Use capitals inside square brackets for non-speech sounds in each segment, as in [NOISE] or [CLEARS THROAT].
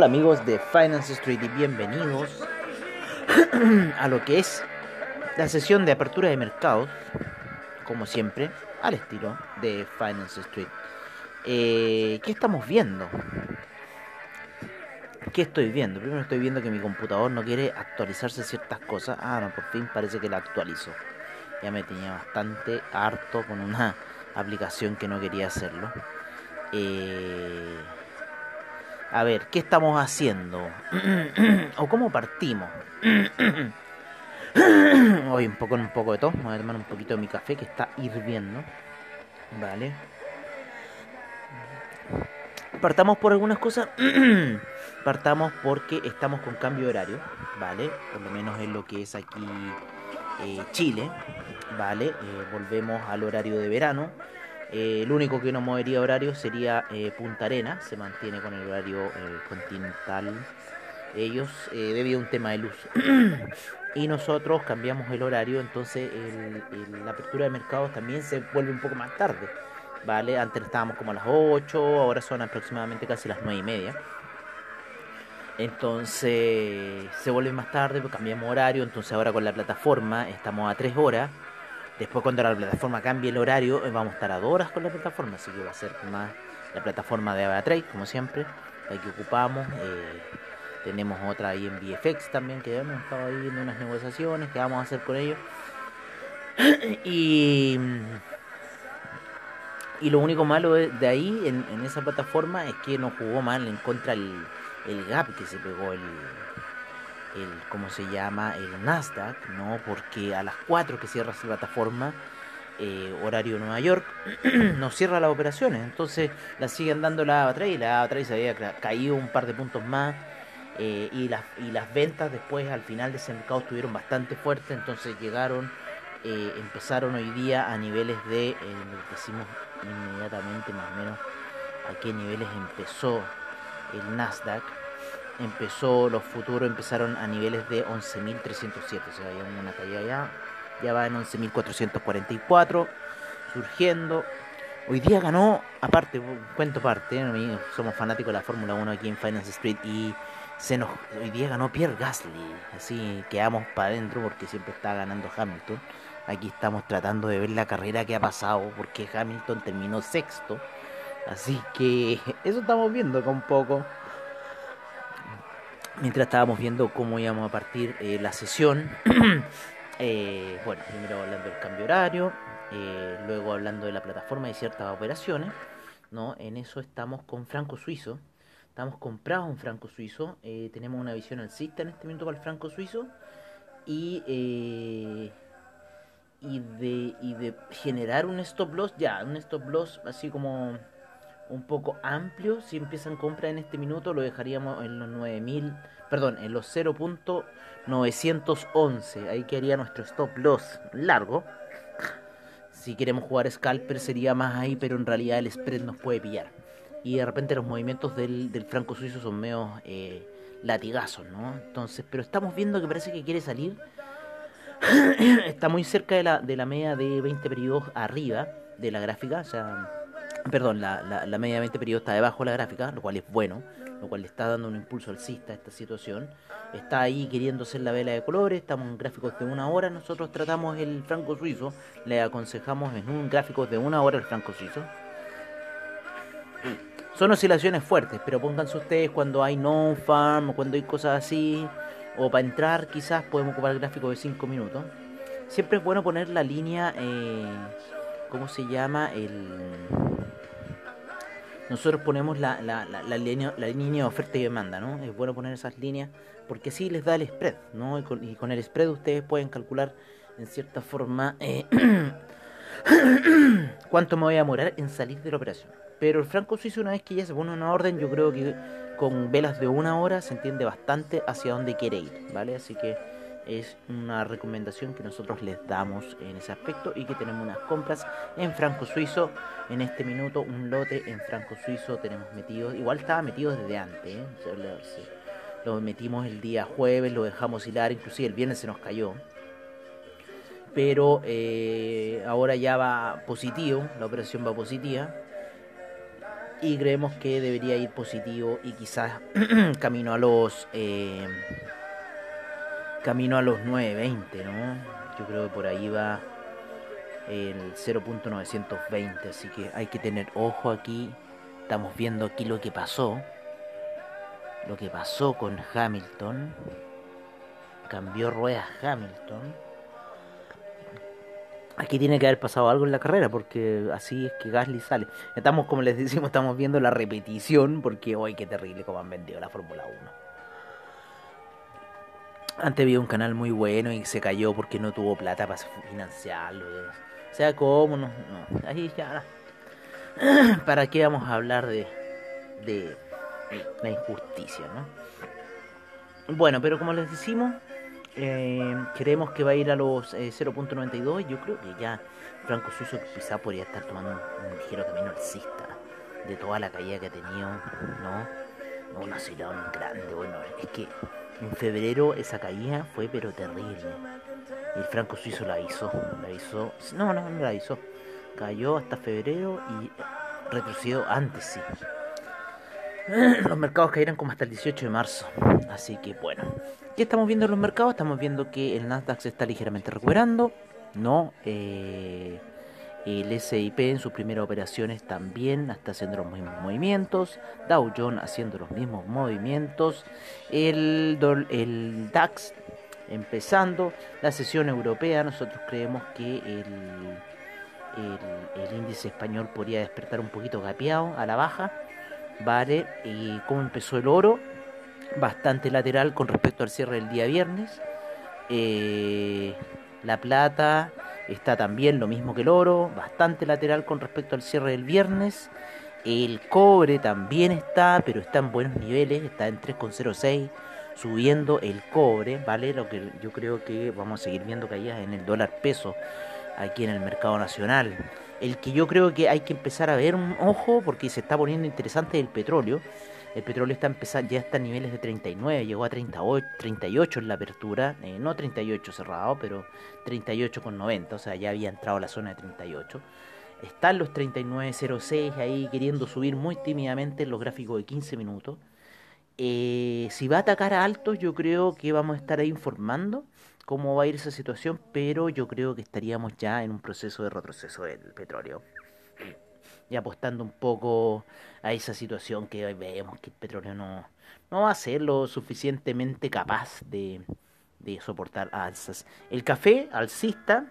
Hola amigos de Finance Street y bienvenidos [CLEARS THROAT] a lo que es la sesión de apertura de mercados, como siempre, al estilo de Finance Street. Eh, ¿Qué estamos viendo? ¿Qué estoy viendo? Primero estoy viendo que mi computador no quiere actualizarse ciertas cosas. Ah, no, por fin parece que la actualizó. Ya me tenía bastante harto con una aplicación que no quería hacerlo. Eh a ver, ¿qué estamos haciendo? [CLEARS THROAT] ¿O cómo partimos? [CLEARS THROAT] Hoy un poco, un poco de todo. Voy a tomar un poquito de mi café que está hirviendo. Vale. Partamos por algunas cosas. [CLEARS THROAT] Partamos porque estamos con cambio de horario. Vale. Por lo menos en lo que es aquí eh, Chile. Vale. Eh, volvemos al horario de verano eh, el único que no movería horario sería eh, Punta Arena, se mantiene con el horario eh, continental ellos debido a un tema de luz. [CLEARS THROAT] y nosotros cambiamos el horario, entonces la apertura de mercados también se vuelve un poco más tarde. ¿vale? Antes estábamos como a las 8, ahora son aproximadamente casi las 9 y media. Entonces se vuelve más tarde, pues cambiamos horario, entonces ahora con la plataforma estamos a 3 horas Después cuando la plataforma cambie el horario, eh, vamos a estar a dos horas con la plataforma, así que va a ser más la plataforma de Avatrade, como siempre, la que ocupamos. Eh, tenemos otra ahí en VFX también, que hemos estado ahí viendo unas negociaciones que vamos a hacer con ellos. [CLEARS THROAT] y, y lo único malo de ahí, en, esa plataforma, es que nos jugó mal en contra el, el gap que se pegó el, el ¿cómo se llama? el Nasdaq, ¿no? Porque a las 4 que cierra esa plataforma, eh, horario Nueva York, [CLEARS THROAT] no cierra las operaciones, entonces la siguen dando la AVA y la AVA se había caído un par de puntos más eh, y, las, y las ventas después al final de ese mercado estuvieron bastante fuertes, entonces llegaron, eh, empezaron hoy día a niveles de, decimos inmediatamente más o menos a qué niveles empezó el Nasdaq empezó, los futuros empezaron a niveles de 11.307, o sea, hay una caída ya, ya va en 11.444, surgiendo. Hoy día ganó, aparte, cuento parte, somos fanáticos de la Fórmula 1 aquí en Finance Street y se nos, hoy día ganó Pierre Gasly, así quedamos para adentro porque siempre está ganando Hamilton. Aquí estamos tratando de ver la carrera que ha pasado porque Hamilton terminó sexto. Así que [LAUGHS] eso estamos viendo con poco mientras estábamos viendo cómo íbamos a partir eh, la sesión. [CLEARS THROAT] Eh, bueno, primero hablando del cambio horario, eh, luego hablando de la plataforma y ciertas operaciones. ¿no? En eso estamos con franco suizo. Estamos comprados un franco suizo. tenemos una visión alcista en este momento para el franco suizo. Y, y, de, y de generar un stop loss, ya, un stop loss así como un poco amplio. Si empiezan compra en este minuto, lo dejaríamos en los 9000, perdón, en los 0.911. Ahí quedaría nuestro stop loss largo. Si queremos jugar scalper sería más ahí, pero en realidad el spread nos puede pillar. Y de repente los movimientos del, del franco suizo son medio eh, latigazos, ¿no? Entonces, pero estamos viendo que parece que quiere salir. [CLEARS THROAT] Está muy cerca de la, de la media de 20 periodos arriba de la gráfica, o sea Perdón, la, la, la media de 20 periodos está debajo de la gráfica, lo cual es bueno, lo cual le está dando un impulso alcista a esta situación. Está ahí queriendo ser la vela de colores, estamos en gráficos de una hora, nosotros tratamos el franco suizo, le aconsejamos en un gráfico de una hora el franco suizo. Son oscilaciones fuertes, pero pónganse ustedes cuando hay non-farm cuando hay cosas así, o para entrar quizás podemos ocupar el gráfico de 5 minutos. Siempre es bueno poner la línea, eh, ¿cómo se llama? El nosotros ponemos la, la, la, línea, la línea de oferta y demanda, ¿no? Es bueno poner esas líneas porque así les da el spread, ¿no? Y con, el spread ustedes pueden calcular en cierta forma, eh, [COUGHS] cuánto me voy a demorar en salir de la operación. Pero el franco suizo, una vez que ya se pone una orden, yo creo que con velas de una hora se entiende bastante hacia dónde quiere ir, ¿vale? Así que es una recomendación que nosotros les damos en ese aspecto y que tenemos unas compras en franco suizo. En este minuto, un lote en franco suizo tenemos metido, igual estaba metido desde antes, ¿eh? lo metimos el día jueves, lo dejamos hilar, inclusive el viernes se nos cayó. Pero eh, ahora ya va positivo, la operación va positiva. Y creemos que debería ir positivo y quizás [CLEARS THROAT] camino a los eh, camino a los 9.20, ¿no? Yo creo que por ahí va el 0.920, así que hay que tener ojo aquí. Estamos viendo aquí lo que pasó lo que pasó con Hamilton. Cambió ruedas Hamilton. Aquí tiene que haber pasado algo en la carrera porque así es que Gasly sale. Estamos, como les decimos, estamos viendo la repetición porque hoy qué terrible como han vendido la Fórmula 1. Antes había un canal muy bueno y se cayó porque no tuvo plata para financiarlo. O sea, ¿cómo? No. Ahí ya. [CLEARS THROAT] ¿Para qué vamos a hablar de, de la injusticia, ¿no? Bueno, pero como les decimos, eh, creemos que va a ir a los 0.92. Eh, Yo creo que ya Franco Suizo quizá podría estar tomando un, ligero camino alcista de toda la caída que ha tenido, ¿no? Una ciudad grande, bueno, es que en febrero esa caída fue pero terrible. El Franco Suizo la hizo, la hizo, no, no, no la hizo. Cayó hasta febrero y retrocedió antes, sí. [CLEARS THROAT] los mercados caerán como hasta el 18 de marzo. Así que bueno, ¿qué estamos viendo en los mercados? Estamos viendo que el Nasdaq se está ligeramente recuperando, ¿no? Eh, el SIP en sus primeras operaciones también está haciendo los mismos movimientos. Dow Jones haciendo los mismos movimientos. El, el DAX empezando. La sesión europea, nosotros creemos que el, el, índice español podría despertar un poquito gapeado a la baja. ¿vale? Y cómo empezó el oro, bastante lateral con respecto al cierre del día viernes. Eh, la plata está también lo mismo que el oro, bastante lateral con respecto al cierre del viernes. El cobre también está, pero está en buenos niveles, está en 3,06, subiendo el cobre, ¿vale? Lo que yo creo que vamos a seguir viendo caídas en el dólar peso aquí en el mercado nacional el que yo creo que hay que empezar a ver un ojo porque se está poniendo interesante el petróleo. El petróleo está empezando, ya está a niveles de 39, llegó a 38, 38 en la apertura, eh, no 38 cerrado, pero 38 con 90, o sea, ya había entrado a la zona de 38. Están los 39.06 ahí queriendo subir muy tímidamente en los gráficos de 15 minutos. Eh, si va a atacar a altos, yo creo que vamos a estar ahí informando cómo va a ir esa situación, pero yo creo que estaríamos ya en un proceso de retroceso del petróleo. Y apostando un poco a esa situación que vemos que el petróleo no, no va a ser lo suficientemente capaz de, de soportar alzas. El café alcista,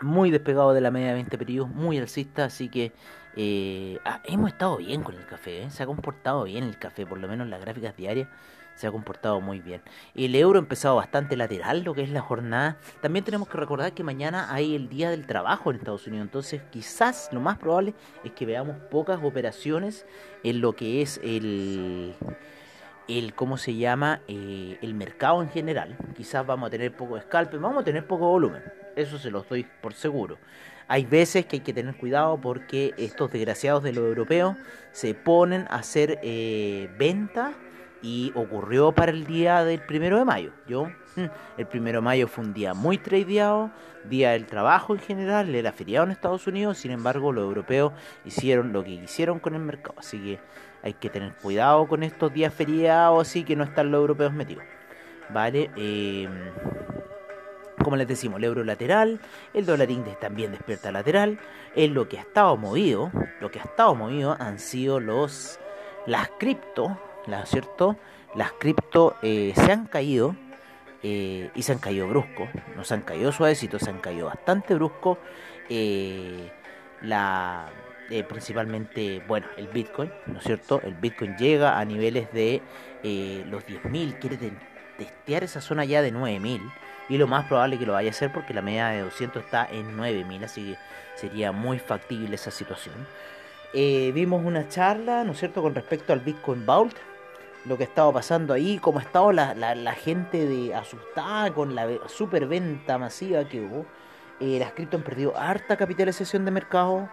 muy despegado de la media de 20 periodos, muy alcista, así que eh, ah, hemos estado bien con el café, ¿eh? se ha comportado bien el café, por lo menos en las gráficas diarias se ha comportado muy bien. El euro ha empezado bastante lateral, lo que es la jornada. También tenemos que recordar que mañana hay el Día del Trabajo en Estados Unidos, entonces quizás lo más probable es que veamos pocas operaciones en lo que es el el cómo se llama eh, el mercado en general. Quizás vamos a tener poco scalp, vamos a tener poco volumen. Eso se lo doy por seguro. Hay veces que hay que tener cuidado porque estos desgraciados de los europeos se ponen a hacer eh, venta y ocurrió para el día del primero de mayo. Yo, [LAUGHS] el primero de mayo fue un día muy tradeado, día del trabajo en general, era feriado en Estados Unidos, sin embargo los europeos hicieron lo que quisieron con el mercado, así que hay que tener cuidado con estos días feriados, así que no están los europeos metidos. Vale, em, como les decimos, el euro lateral, el dólar index también despierta lateral, es lo que ha estado movido, lo que ha estado movido han sido los las cripto, ¿cierto? Las cripto eh, se han caído eh, y se han caído brusco, no se han caído suavecitos, se han caído bastante brusco. Eh, principalmente, bueno, el Bitcoin, ¿no es cierto? El Bitcoin llega a niveles de los 10.000, quiere testear esa zona ya de 9.000, y lo más probable que lo vaya a hacer porque la media de 200 está en 9000, así que sería muy factible esa situación. Vimos una charla, ¿no es cierto?, con respecto al Bitcoin Vault, lo que estaba pasando ahí, cómo ha estado la, la, gente de asustada con la superventa masiva que hubo. Eh, las cripto han perdido harta capitalización de mercado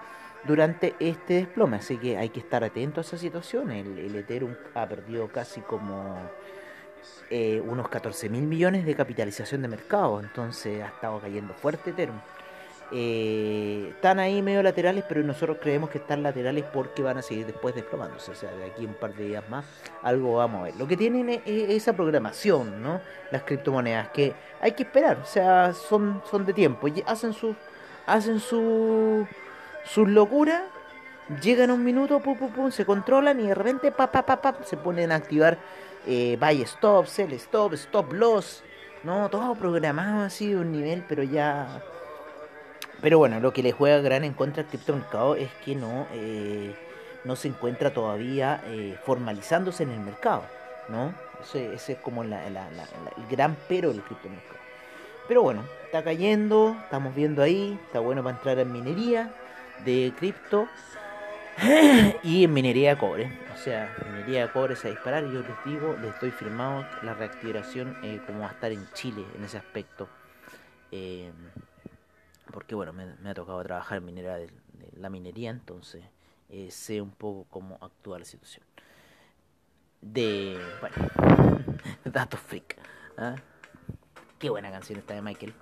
durante este desplome, así que hay que estar atento a esa situación. El, el Ethereum ha perdido casi como eh, unos 14 mil millones de capitalización de mercado, entonces ha estado cayendo fuerte Ethereum. Eh, están ahí medio laterales, pero nosotros creemos que están laterales porque van a seguir después desplomándose. O sea, de aquí un par de días más algo vamos a ver. Lo que tienen es, esa programación, ¿no? Las criptomonedas, que hay que esperar, o sea, son, son de tiempo. Hacen su, hacen su, sus locuras, llegan un minuto, pum, pum, pum, se controlan y de repente pa, pa, pa, pa, se ponen a activar eh, buy stop, sell stop, stop loss, ¿no? Todo programado así de un nivel, pero ya pero bueno, lo que le juega gran en contra al criptomercado es que no, eh, no se encuentra todavía eh, formalizándose en el mercado, ¿no? Ese, es como el gran pero del criptomercado. Pero bueno, está cayendo, estamos viendo ahí, está bueno para entrar en minería de cripto [CLEARS THROAT] y en minería de cobre. O sea, minería de cobre se va a disparar y yo les digo, les estoy firmado la reactivación eh, como va a estar en Chile en ese aspecto. Eh, porque bueno, me, ha tocado trabajar en minera de, la minería, entonces eh, sé un poco cómo actúa la situación. De, bueno, [LAUGHS] datos freak. ¿ah? Qué buena canción esta de Michael.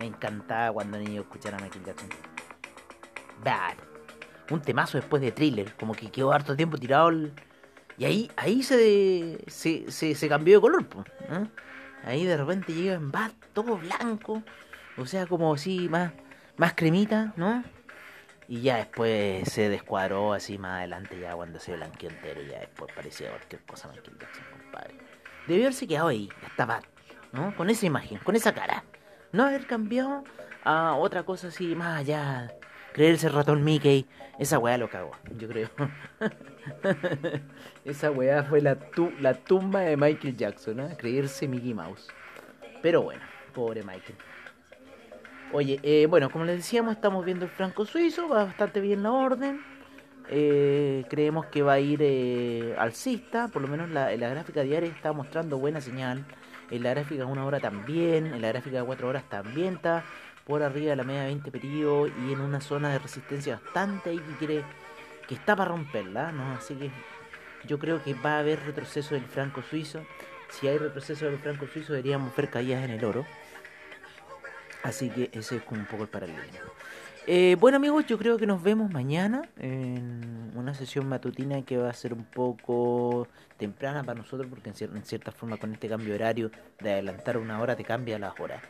Me encantaba cuando niño escuchar a Michael Jackson. Bad. Un temazo después de thriller, como que quedó harto tiempo tirado. Y ahí, ahí se, se, se, cambió de color. Ahí de repente llega en Bad, todo blanco. O sea, como así, más, más cremita, ¿no? Y ya después se descuadró así más adelante, ya cuando se blanqueó entero, ya después parecía cualquier cosa Michael Jackson, compadre. Debió haberse quedado ahí, estaba, ¿no? Con esa imagen, con esa cara. No haber cambiado a otra cosa así, más allá. Creerse ratón Mickey, esa weá lo cagó, yo creo. [LAUGHS] esa weá fue la, la tumba de Michael Jackson, ¿no? Creerse Mickey Mouse. Pero bueno, pobre Michael. Oye, eh, bueno, como les decíamos, estamos viendo el franco suizo, va bastante bien la orden. Eh, creemos que va a ir eh, alcista, por lo menos la, la gráfica diaria está mostrando buena señal. En la gráfica de una hora también, en la gráfica de cuatro horas también está por arriba de la media de 20 periodos y en una zona de resistencia bastante ahí que quiere que está para romperla, ¿no? Así que yo creo que va a haber retroceso del franco suizo. Si hay retroceso del franco suizo, deberíamos ver caídas en el oro. Así que ese es como un poco el paralelismo. Eh, bueno amigos, yo creo que nos vemos mañana en una sesión matutina que va a ser un poco temprana para nosotros porque en, cierta forma con este cambio horario de adelantar una hora te cambia las horas.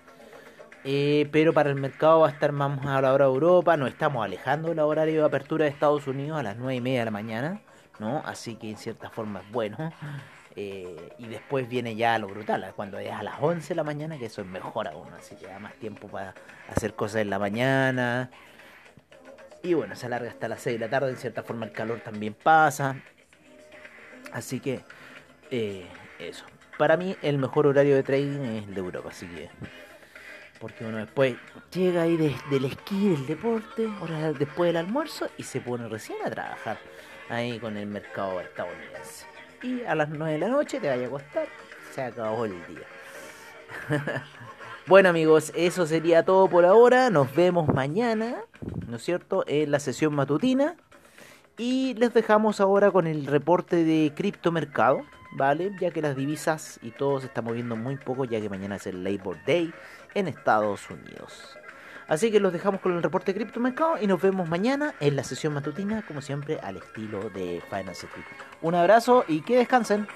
Eh, pero para el mercado va a estar más a la hora de Europa, nos estamos alejando del horario de apertura de Estados Unidos a las 9 y media de la mañana, ¿no? Así que en cierta forma es bueno. Eh, y después viene ya lo brutal, cuando es a las 11 de la mañana, que eso es mejor aún, así que da más tiempo para hacer cosas en la mañana. Y bueno, se alarga hasta las 6 de la tarde, en cierta forma el calor también pasa. Así que, eh, eso. Para mí el mejor horario de trading es el de Europa, así que... Porque uno después llega ahí del esquí, del deporte, ahora después del almuerzo y se pone recién a trabajar ahí con el mercado estadounidense y a las 9 de la noche te vaya a acostar. Se acabó el día. [LAUGHS] bueno amigos, eso sería todo por ahora. Nos vemos mañana, ¿no es cierto? En la sesión matutina. Y les dejamos ahora con el reporte de criptomercado, ¿vale? Ya que las divisas y todo se está moviendo muy poco, ya que mañana es el Labor Day en Estados Unidos. Así que los dejamos con el reporte de criptomercado y nos vemos mañana en la sesión matutina, como siempre, al estilo de Finance Street. Un abrazo y que descansen.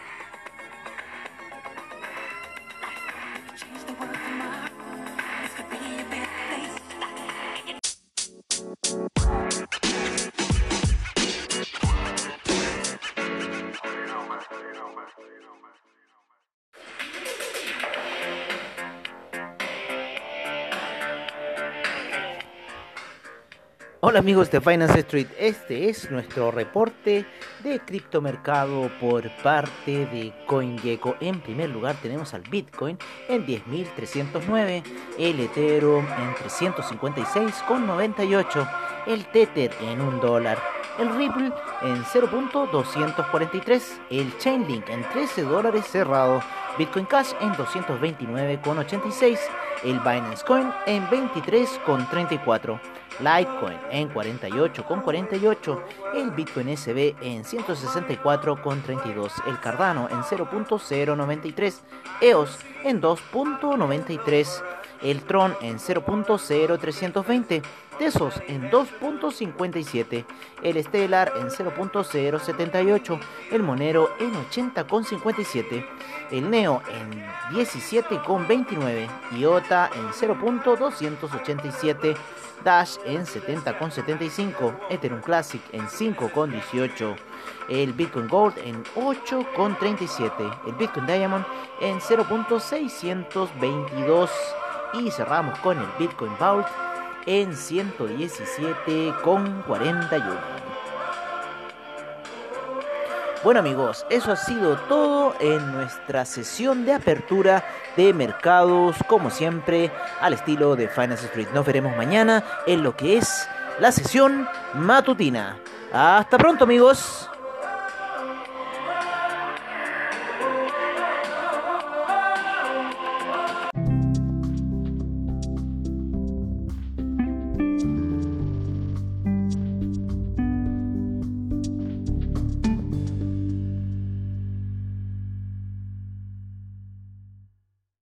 Hola amigos de Finance Street, este es nuestro reporte de criptomercado por parte de CoinGecko. En primer lugar tenemos al Bitcoin en 10.309, el Ethereum en 356,98, el Tether en 1 dólar, el Ripple en 0.243, el Chainlink en 13 dólares cerrado, Bitcoin Cash en 229,86, el Binance Coin en 23,34, Litecoin en 48,48, el Bitcoin SB en 164,32, el Cardano en 0.093, EOS en 2.93, el Tron en 0.0320, Tesos en 2.57, el Stellar en 0.078, el Monero en 80.57, el Neo en 17.29, IOTA en 0.287, Dash en 70.75, Ethereum Classic en 5.18, el Bitcoin Gold en 8.37, el Bitcoin Diamond en 0.622 y cerramos con el Bitcoin Vault en 117,41. Bueno amigos, eso ha sido todo en nuestra sesión de apertura de mercados, como siempre, al estilo de Finance Street. Nos veremos mañana en lo que es la sesión matutina. Hasta pronto amigos.